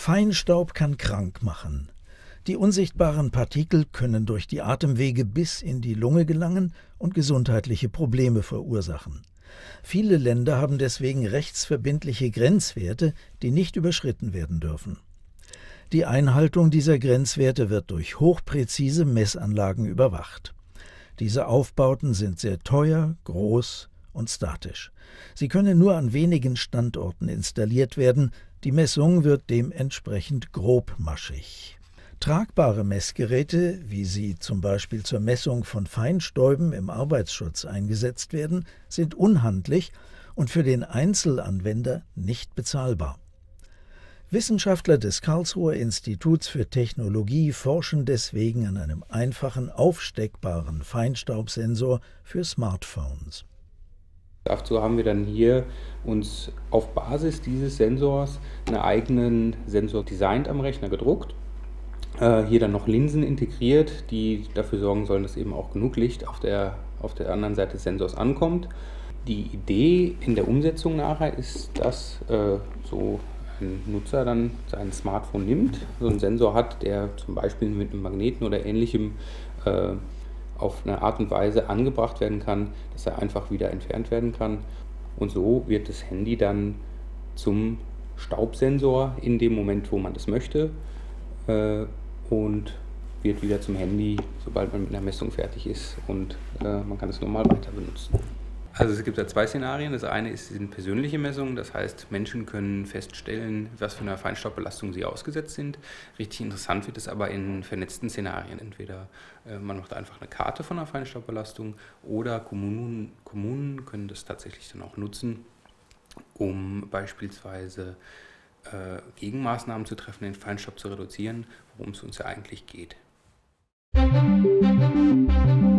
Feinstaub kann krank machen. Die unsichtbaren Partikel können durch die Atemwege bis in die Lunge gelangen und gesundheitliche Probleme verursachen. Viele Länder haben deswegen rechtsverbindliche Grenzwerte, die nicht überschritten werden dürfen. Die Einhaltung dieser Grenzwerte wird durch hochpräzise Messanlagen überwacht. Diese Aufbauten sind sehr teuer, groß und statisch. Sie können nur an wenigen Standorten installiert werden, die Messung wird dementsprechend grobmaschig. Tragbare Messgeräte, wie sie zum Beispiel zur Messung von Feinstäuben im Arbeitsschutz eingesetzt werden, sind unhandlich und für den Einzelanwender nicht bezahlbar. Wissenschaftler des Karlsruher Instituts für Technologie forschen deswegen an einem einfachen, aufsteckbaren Feinstaubsensor für Smartphones. Dazu haben wir dann hier uns auf Basis dieses Sensors einen eigenen Sensor designt am Rechner gedruckt. Äh, hier dann noch Linsen integriert, die dafür sorgen sollen, dass eben auch genug Licht auf der, auf der anderen Seite des Sensors ankommt. Die Idee in der Umsetzung nachher ist, dass äh, so ein Nutzer dann sein Smartphone nimmt, so einen Sensor hat, der zum Beispiel mit einem Magneten oder ähnlichem äh, auf eine Art und Weise angebracht werden kann, dass er einfach wieder entfernt werden kann. Und so wird das Handy dann zum Staubsensor in dem Moment, wo man das möchte äh, und wird wieder zum Handy, sobald man mit einer Messung fertig ist und äh, man kann es normal weiter benutzen. Also es gibt da zwei Szenarien. Das eine ist sind persönliche Messungen, das heißt, Menschen können feststellen, was für eine Feinstaubbelastung sie ausgesetzt sind. Richtig interessant wird es aber in vernetzten Szenarien. Entweder äh, man macht einfach eine Karte von einer Feinstaubbelastung oder Kommunen, Kommunen können das tatsächlich dann auch nutzen, um beispielsweise äh, Gegenmaßnahmen zu treffen, den Feinstaub zu reduzieren, worum es uns ja eigentlich geht. Musik